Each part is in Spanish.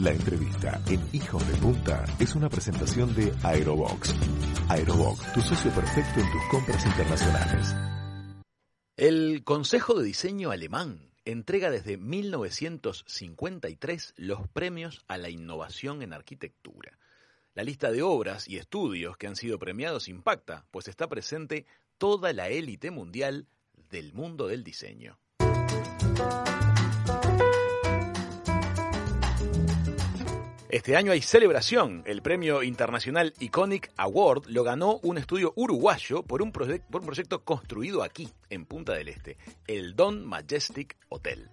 La entrevista en Hijos de Punta es una presentación de Aerobox. Aerobox, tu socio perfecto en tus compras internacionales. El Consejo de Diseño Alemán entrega desde 1953 los premios a la innovación en arquitectura. La lista de obras y estudios que han sido premiados impacta, pues está presente toda la élite mundial del mundo del diseño. Este año hay celebración. El premio internacional Iconic Award lo ganó un estudio uruguayo por un, proyecto construido aquí, en Punta del Este, el Don Majestic Hotel.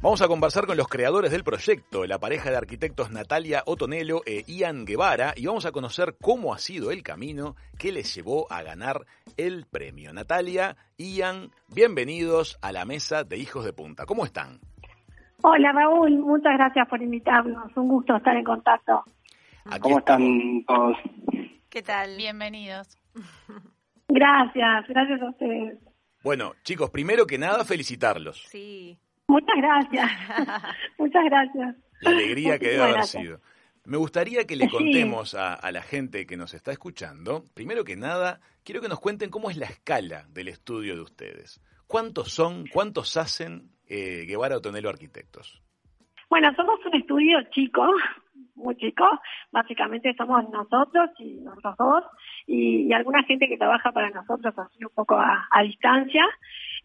Vamos a conversar con los creadores del proyecto, la pareja de arquitectos Natalia Otonelo e Ian Guevara, y vamos a conocer cómo ha sido el camino que les llevó a ganar el premio. Natalia, Ian, bienvenidos a la mesa de Hijos de Punta. ¿Cómo están? Hola Raúl, muchas gracias por invitarnos. Un gusto estar en contacto. ¿Cómo están todos? ¿Qué tal? Bienvenidos. Gracias, gracias a ustedes. Bueno, chicos, primero que nada, felicitarlos. Sí. Muchas gracias. Muchas gracias. La alegría que debe haber sido. Me gustaría que le contemos a, la gente que nos está escuchando, primero que nada, quiero que nos cuenten cómo es la escala del estudio de ustedes. ¿Cuántos son, cuántos hacen eh, Guevara Otonelo Arquitectos? Bueno, somos un estudio chico, muy chico. Básicamente somos nosotros y nosotros dos y, alguna gente que trabaja para nosotros así un poco a distancia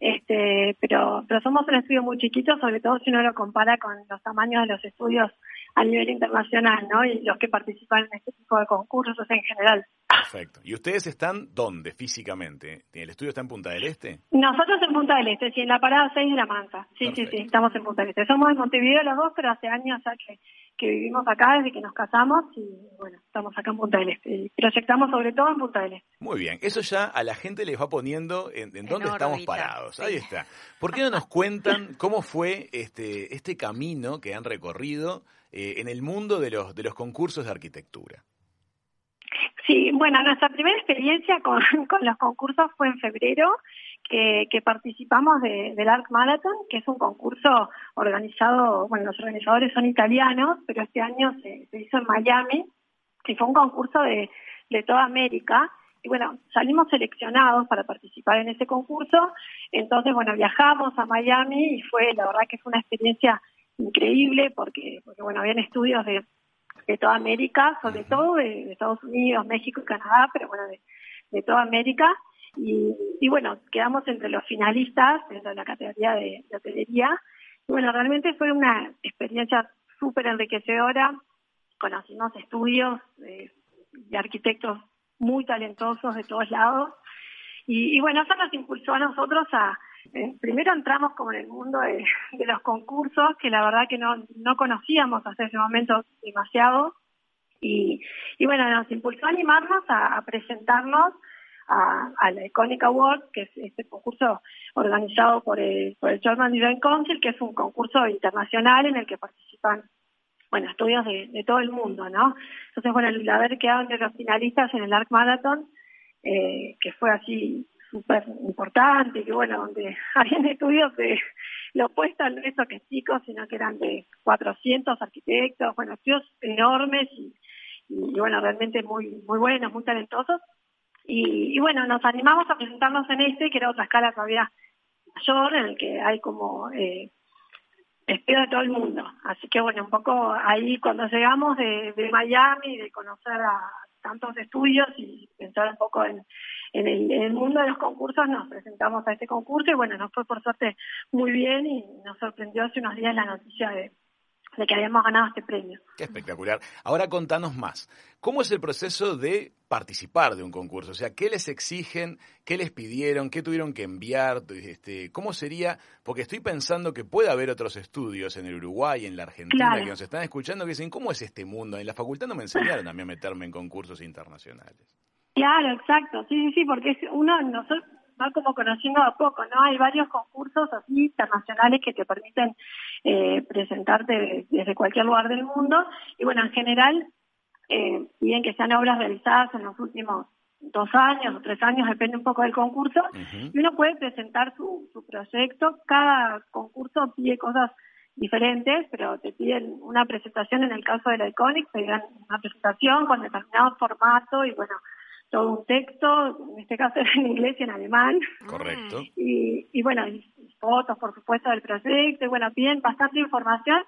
este, pero, pero somos un estudio muy chiquito, sobre todo si uno lo compara con los tamaños de los estudios a nivel internacional, ¿no? Y los que participan en este tipo de concursos en general. Perfecto. ¿Y ustedes están dónde físicamente? ¿El estudio está en Punta del Este? Nosotros en Punta del Este, sí, en la parada 6 de La Mansa. Sí, sí, sí, estamos en Punta del Este. Somos de Montevideo los dos, pero hace años ya que, que vivimos acá desde que nos casamos y bueno, estamos acá en Punta del Este. Y proyectamos sobre todo en Punta del Este. Muy bien, eso ya a la gente les va poniendo en, dónde estamos parados. Ahí está. ¿Por qué no nos cuentan cómo fue este, este camino que han recorrido eh, en el mundo de los, de los concursos de arquitectura? Sí, bueno, nuestra primera experiencia con, los concursos fue en febrero, que, participamos del Arc Marathon, que es un concurso organizado, bueno, los organizadores son italianos, pero este año se, hizo en Miami, y fue un concurso de, de toda América. Y bueno, salimos seleccionados para participar en ese concurso, entonces, bueno, viajamos a Miami y fue, la verdad que fue una experiencia increíble porque, porque bueno, habían estudios de, de toda América, sobre todo de, Estados Unidos, México y Canadá, pero bueno, de, de toda América. Y, bueno, quedamos entre los finalistas dentro de la categoría de, de hotelería. Y bueno, realmente fue una experiencia súper enriquecedora. Conocimos estudios de, arquitectos muy talentosos de todos lados. Y, y bueno, eso nos impulsó a nosotros a, eh, primero entramos como en el mundo de, los concursos, que la verdad que no, no conocíamos hasta ese momento demasiado. Y, y bueno, nos impulsó a animarnos a, presentarnos a, la Iconic Award, que es este concurso organizado por el, por el German Design Council, que es un concurso internacional en el que participan bueno, estudios de, todo el mundo, ¿no? Entonces, bueno, el haber quedado entre los finalistas en el Arc Marathon, eh, que fue así súper importante, que bueno, donde habían estudios de lo opuesto al resto que chicos, sino que eran de 400 arquitectos, bueno, estudios enormes y, y, bueno, realmente muy muy buenos, muy talentosos. Y, y, bueno, nos animamos a presentarnos en este, que era otra escala todavía mayor, en el que hay como eh, espero de todo el mundo. Así que bueno, un poco ahí cuando llegamos de, Miami, de conocer a tantos estudios y pensar un poco en, en el, mundo de los concursos nos presentamos a este concurso y bueno, nos fue por suerte muy bien y nos sorprendió hace unos días la noticia de, que habíamos ganado este premio. Qué espectacular. Ahora contanos más. ¿Cómo es el proceso de participar de un concurso? O sea, ¿qué les exigen? ¿Qué les pidieron? ¿Qué tuvieron que enviar? Este, ¿Cómo sería? Porque estoy pensando que puede haber otros estudios en el Uruguay, en la Argentina, que nos están escuchando, que dicen, ¿cómo es este mundo? En la facultad no me enseñaron a mí a meterme en concursos internacionales. Claro, exacto, sí, sí, sí, porque uno nosotros va como conociendo a poco, ¿no? Hay varios concursos así internacionales que te permiten eh, presentarte desde cualquier lugar del mundo y bueno, en general, eh, bien que sean obras realizadas en los últimos dos años o tres años, depende un poco del concurso, y uno puede presentar su, su proyecto. Cada concurso pide cosas diferentes, pero te piden una presentación en el caso de la Iconic, te dan una presentación con determinado formato y bueno, todo un texto, en este caso en inglés y en alemán. Correcto. Y, y bueno, fotos, por supuesto, del proyecto, y bueno, piden bastante información,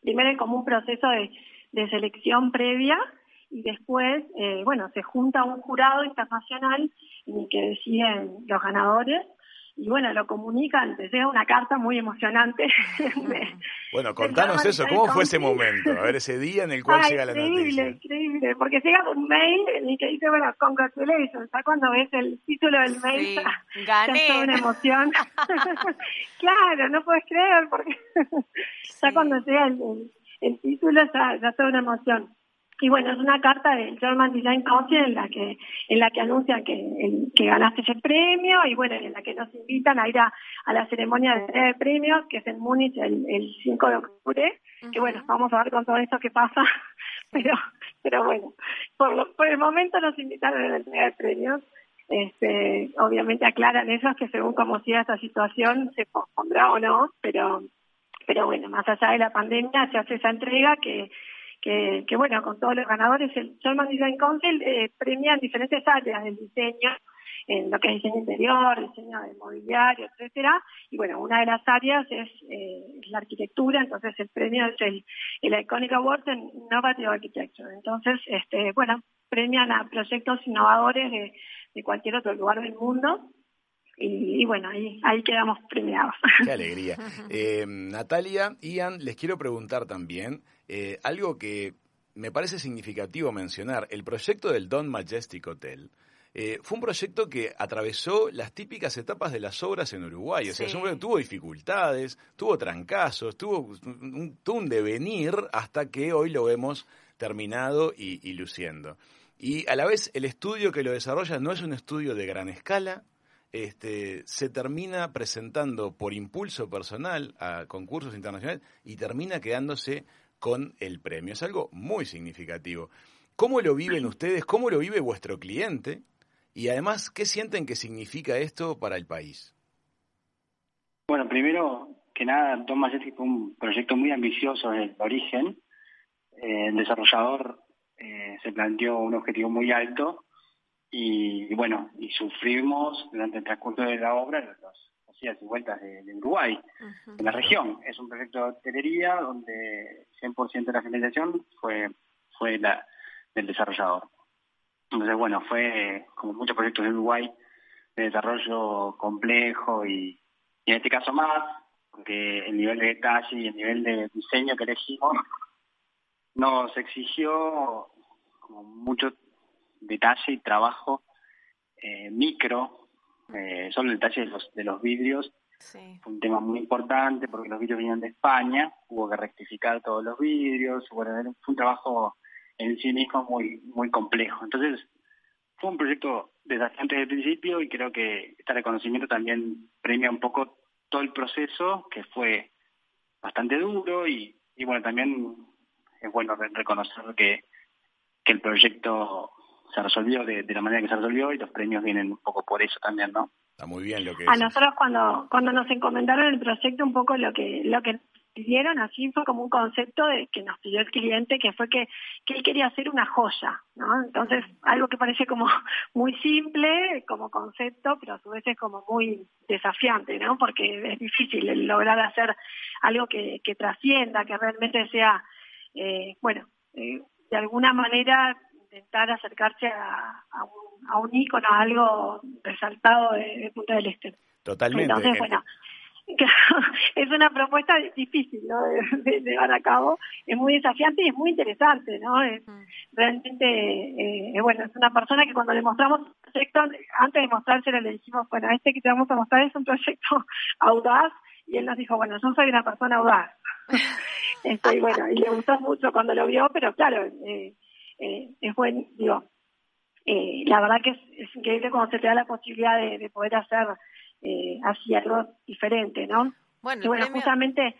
primero como un proceso de, de selección previa, y después, eh, bueno, se junta un jurado internacional en el que deciden los ganadores y bueno, lo comunican, te llega una carta muy emocionante. bueno, contanos eso, ¿cómo fue ese momento? A ver, ese día en el cual llega la noticia. Increíble, increíble, porque llega un mail en el que dice, bueno, congratulations, ¿sabes cuando ves el título del mail? Sí, gané. toda una emoción. claro, no puedes creer, porque ya cuando llega el, el, título ya, ya toda una emoción y bueno es una carta del German Design Council en la que en la que anuncian que, que ganaste ese premio y bueno en la que nos invitan a ir a, la ceremonia de premios que es en Múnich el, el 5 de octubre que bueno vamos a ver con todo esto que pasa pero pero bueno por, por el momento nos invitaron a la entrega de premios. Este, obviamente aclaran ellos que según cómo siga esta situación se pospondrá o no pero pero bueno más allá de la pandemia se hace esa entrega que que, bueno, con todos los ganadores, el German Design Council premia en diferentes áreas del diseño, en lo que es diseño interior, diseño de mobiliario, etcétera. Y bueno, una de las áreas es eh, la arquitectura, entonces el premio es el, el Iconic Award en Innovative Architecture. Entonces, este, bueno, premian a proyectos innovadores de, de cualquier otro lugar del mundo. Y, y, bueno, ahí, ahí quedamos premiados. Qué alegría. Eh, Natalia, Ian, les quiero preguntar también, eh, algo que me parece significativo mencionar, el proyecto del Don Majestic Hotel. Eh, fue un proyecto que atravesó las típicas etapas de las obras en Uruguay. O sea, tuvo dificultades, tuvo trancazos, tuvo un, tuvo un devenir hasta que hoy lo vemos terminado y, y luciendo. Y a la vez el estudio que lo desarrolla no es un estudio de gran escala, este, se termina presentando por impulso personal a concursos internacionales y termina quedándose con el premio. Es algo muy significativo. ¿Cómo lo viven ustedes? ¿Cómo lo vive vuestro cliente? Y además, ¿qué sienten que significa esto para el país? Bueno, primero que nada, Tom Majeski fue un proyecto muy ambicioso desde el origen. Eh, el desarrollador eh, se planteó un objetivo muy alto y, bueno, y sufrimos durante el transcurso de la obra los, y vueltas de, Uruguay, en la región. Es un proyecto de hotelería donde 100% de la financiación fue, fue la del desarrollador. Entonces, bueno, fue como muchos proyectos de Uruguay de desarrollo complejo y, en este caso más, porque el nivel de detalle y el nivel de diseño que elegimos nos exigió como mucho detalle y trabajo eh, micro eh, solo el detalle de los, de los vidrios fue un tema muy importante porque los vidrios venían de España, hubo que rectificar todos los vidrios, bueno, fue un trabajo en sí mismo muy, muy complejo. Entonces, fue un proyecto desafiante desde el principio y creo que este reconocimiento también premia un poco todo el proceso, que fue bastante duro y, y bueno, también es bueno reconocer que, que el proyecto se resolvió de, la manera que se resolvió y los premios vienen un poco por eso también, ¿no? Está muy bien lo que A nosotros cuando cuando nos encomendaron el proyecto un poco lo que lo que pidieron así fue como un concepto de que nos pidió el cliente que fue que, que él quería hacer una joya, ¿no? Entonces, algo que parece como muy simple como concepto, pero a su vez es como muy desafiante, ¿no? Porque es difícil lograr hacer algo que, que trascienda, que realmente sea, eh, bueno, eh, de alguna manera intentar acercarse a, a, un, a un ícono, a algo resaltado de, Punta del Este. Totalmente. Entonces, bueno, es una propuesta difícil ¿no? de, llevar a cabo, es muy desafiante y es muy interesante, ¿no? Es, mm. realmente, eh, bueno, es una persona que cuando le mostramos el proyecto, antes de mostrárselo le dijimos, bueno, este que te vamos a mostrar es un proyecto audaz, y él nos dijo, bueno, yo soy una persona audaz. Esto, y bueno, y le gustó mucho cuando lo vio, pero claro, eh, eh, es bueno, digo, eh, la verdad que es, increíble cuando se te da la posibilidad de, poder hacer eh, así algo diferente, ¿no? Bueno, y bueno, justamente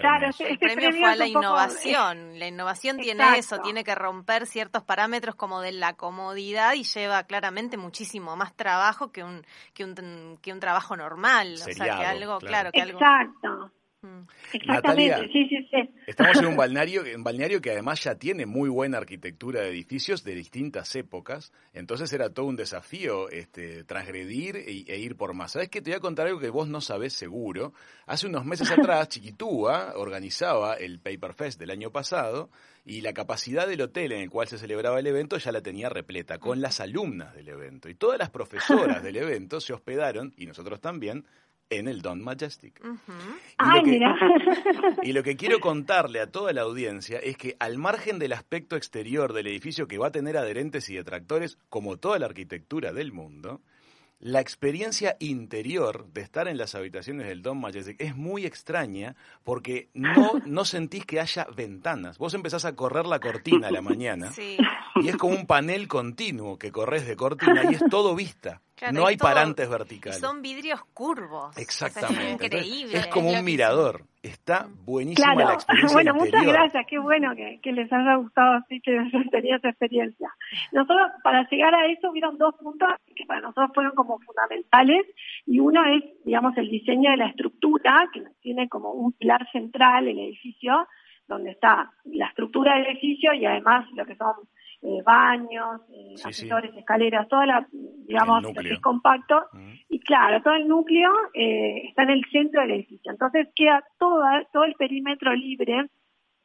Claro, este, premio, fue a la innovación. La innovación tiene eso, tiene que romper ciertos parámetros como de la comodidad y lleva claramente muchísimo más trabajo que un que un, que un trabajo normal. o sea, que algo, claro, que algo. Exacto. Exactamente, sí, sí, sí. Estamos en un balneario, un balneario que además ya tiene muy buena arquitectura de edificios de distintas épocas, entonces era todo un desafío este, transgredir e, e, ir por más. ¿Sabes qué? Te voy a contar algo que vos no sabés seguro. Hace unos meses atrás, Chiquitúa organizaba el Paper Fest del año pasado y la capacidad del hotel en el cual se celebraba el evento ya la tenía repleta, con las alumnas del evento. Y todas las profesoras del evento se hospedaron, y nosotros también, en el Don Majestic. y, lo que, quiero contarle a toda la audiencia es que al margen del aspecto exterior del edificio que va a tener adherentes y detractores, como toda la arquitectura del mundo, la experiencia interior de estar en las habitaciones del Don Majestic es muy extraña porque no, no sentís que haya ventanas. Vos empezás a correr la cortina a la mañana y es como un panel continuo que corres de cortina y es todo vista no hay parantes verticales. Son vidrios curvos. Exactamente. es increíble. Es como un mirador. Está buenísima la experiencia. Bueno, muchas gracias. Qué bueno que, les haya gustado así, que hayan tenido esa experiencia. Nosotros, para llegar a eso, hubieron dos puntos que para nosotros fueron como fundamentales. Y uno es, digamos, el diseño de la estructura, que tiene como un pilar central el edificio, donde está la estructura del edificio y además lo que son eh, baños, eh, ascensores, escaleras, toda la, digamos, lo que es compacto. Mm. Y claro, todo el núcleo eh, está en el centro del edificio. Entonces queda toda, todo el perímetro libre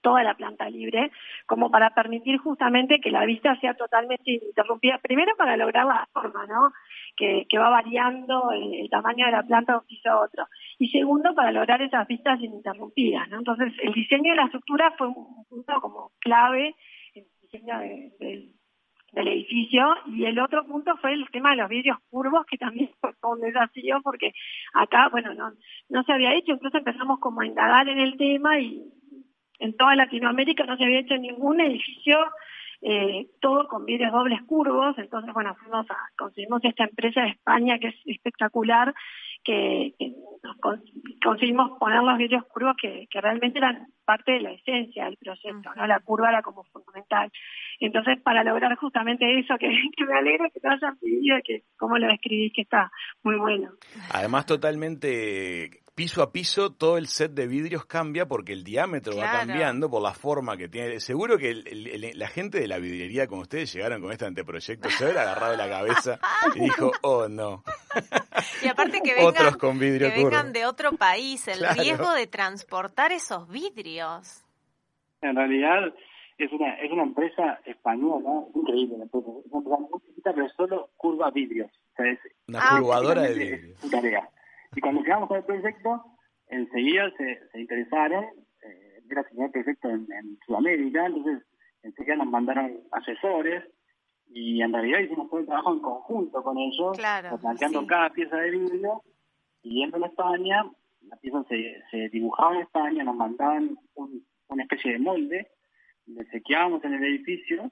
toda la planta libre, como para permitir justamente que la vista sea totalmente interrumpida, primero para lograr la forma, ¿no? Que, que va variando el, tamaño de la planta de un piso a otro. Y segundo, para lograr esas vistas ininterrumpidas, ¿no? Entonces, el diseño de la estructura fue un punto como clave del edificio. Y el otro punto fue el tema de los vidrios curvos, que también fue un desafío porque acá, bueno, no, no se había hecho, incluso empezamos como a indagar en el tema y en toda Latinoamérica no se había hecho ningún edificio eh, todo con vidrios dobles curvos, entonces bueno, fuimos a, conseguimos esta empresa de España que es espectacular, que, conseguimos poner los vidrios curvos que, que, realmente eran parte de la esencia del proyecto, ¿no? La curva era como fundamental. Entonces, para lograr justamente eso, que, me alegra que te hayan pedido, que como lo describís, que está muy bueno. Además, totalmente piso a piso todo el set de vidrios cambia porque el diámetro va cambiando por la forma que tiene. Seguro que la gente de la vidriería, como ustedes llegaron con este anteproyecto, se habrá agarrado la cabeza y dijo, oh no. Y aparte que vengan, Otros con vidrio que vengan de otro país, el riesgo de transportar esos vidrios. En realidad es una es una empresa española, increíble, una empresa, muy chiquita, pero solo curva vidrios. una curvadora de vidrios. Y cuando llegamos con el proyecto, enseguida se, se interesaron, eh, era el primer proyecto en, Sudamérica, entonces enseguida nos mandaron asesores y en realidad hicimos todo el trabajo en conjunto con ellos, planteando cada pieza de vidrio y yendo a España, la pieza se, se dibujaba en España, nos mandaban una especie de molde, le sequeábamos en el edificio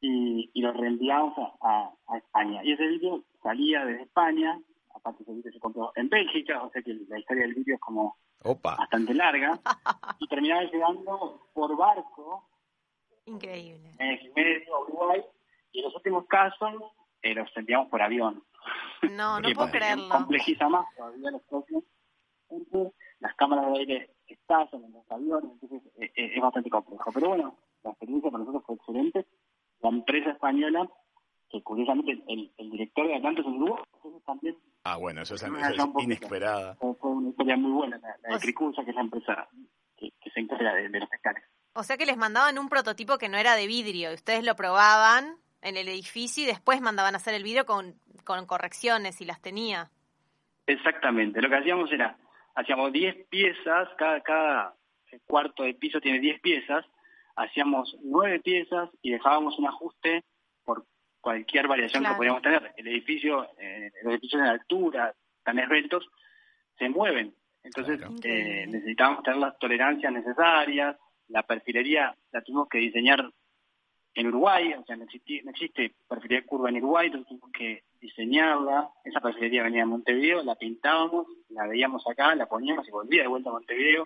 y, y lo reenviábamos a, a, España. Y ese vidrio salía desde España, aparte ese vídeo se compró en Bélgica, o sea que la historia del vídeo es como bastante larga, y terminaba llegando por barco. Increíble. En medio, Uruguay, y en los últimos casos eh, los enviamos por avión. No, no puedo creerlo. Complejiza más todavía los propios. Las cámaras de aire estallan en los aviones, entonces eh, eh, es bastante complejo. Pero bueno, la experiencia para nosotros fue excelente. La empresa española que curiosamente el, el director de Atlantis es Uruguay, entonces también... Ah, bueno, eso es, inesperada. Fue, una historia muy buena, la, de Cricusa, que es la empresa que, se encarga de, los pescados. O sea que les mandaban un prototipo que no era de vidrio, y ustedes lo probaban en el edificio y después mandaban a hacer el vidrio con, con correcciones, si las tenía. Exactamente, lo que hacíamos era, hacíamos 10 piezas, cada, cada cuarto de piso tiene 10 piezas, hacíamos 9 piezas y dejábamos un ajuste cualquier variación que podíamos tener. El edificio, eh, los edificios en altura, tan esbeltos, se mueven. Entonces eh, necesitábamos tener las tolerancias necesarias. La perfilería la tuvimos que diseñar en Uruguay, o sea, no, existe perfilería curva en Uruguay, entonces tuvimos que diseñarla. Esa perfilería venía de Montevideo, la pintábamos, la veíamos acá, la poníamos y volvía de vuelta a Montevideo.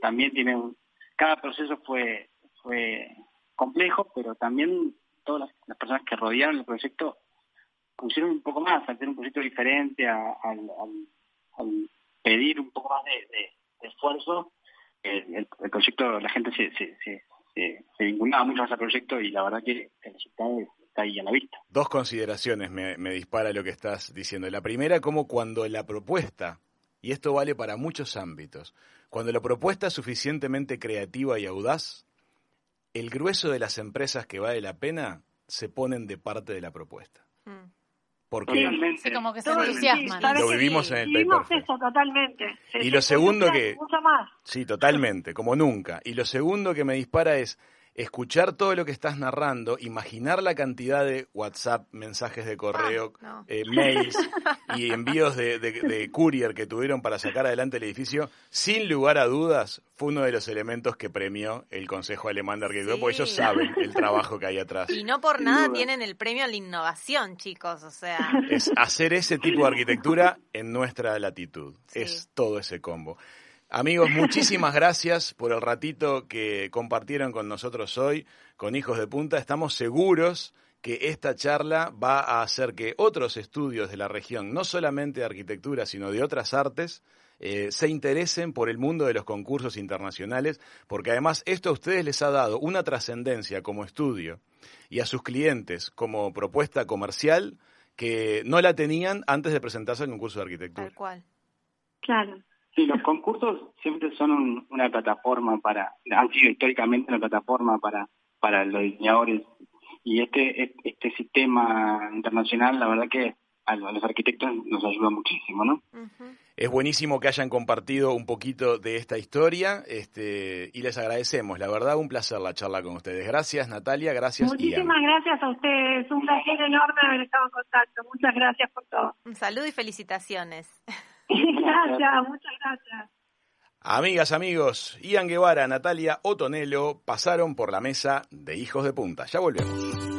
también tiene cada proceso fue fue complejo, pero también todas las, personas que rodearon el proyecto pusieron un poco más, al hacer un proyecto diferente, al, pedir un poco más de, esfuerzo, el, proyecto, la gente se, se, se, vinculaba mucho a ese proyecto y la verdad que el resultado está ahí a la vista. Dos consideraciones me dispara lo que estás diciendo. La primera, como cuando la propuesta, y esto vale para muchos ámbitos, cuando la propuesta es suficientemente creativa y audaz, el grueso de las empresas que vale la pena se ponen de parte de la propuesta. Mm. Porque sí, como que se entusiasman. lo vivimos en el vivimos eso totalmente. y lo segundo que sí, totalmente, como nunca. Y lo segundo que me dispara es escuchar todo lo que estás narrando, imaginar la cantidad de WhatsApp, mensajes de correo, ah, eh, mails y envíos de, courier que tuvieron para sacar adelante el edificio, sin lugar a dudas, fue uno de los elementos que premió el Consejo Alemán de Arquitectura, porque ellos saben el trabajo que hay atrás. Y no por nada tienen el premio a la innovación, chicos, o sea. Es hacer ese tipo de arquitectura en nuestra latitud. Es todo ese combo. Amigos, muchísimas gracias por el ratito que compartieron con nosotros hoy, con Hijos de Punta. Estamos seguros que esta charla va a hacer que otros estudios de la región, no solamente de arquitectura, sino de otras artes, eh, se interesen por el mundo de los concursos internacionales, porque además esto a ustedes les ha dado una trascendencia como estudio y a sus clientes como propuesta comercial que no la tenían antes de presentarse al concurso de arquitectura. Tal cual. Claro. Sí, los concursos siempre son una plataforma para, han sido históricamente una plataforma para, para los diseñadores y este, este sistema internacional, la verdad que a los arquitectos nos ayuda muchísimo, ¿no? Es buenísimo que hayan compartido un poquito de esta historia este, y les agradecemos. La verdad, un placer la charla con ustedes. Gracias, Natalia. Gracias, Muchísimas gracias a ustedes. Un placer enorme haber estado en contacto. Muchas gracias por todo. Un saludo y felicitaciones. gracias, muchas gracias. Amigas, amigos, Ian Guevara, Natalia Otonelo pasaron por la mesa de Hijos de Punta. Ya volvemos.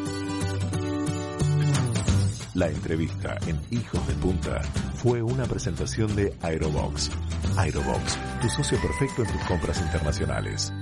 La entrevista en Hijos de Punta fue una presentación de Aerobox. Aerobox, tu socio perfecto en tus compras internacionales.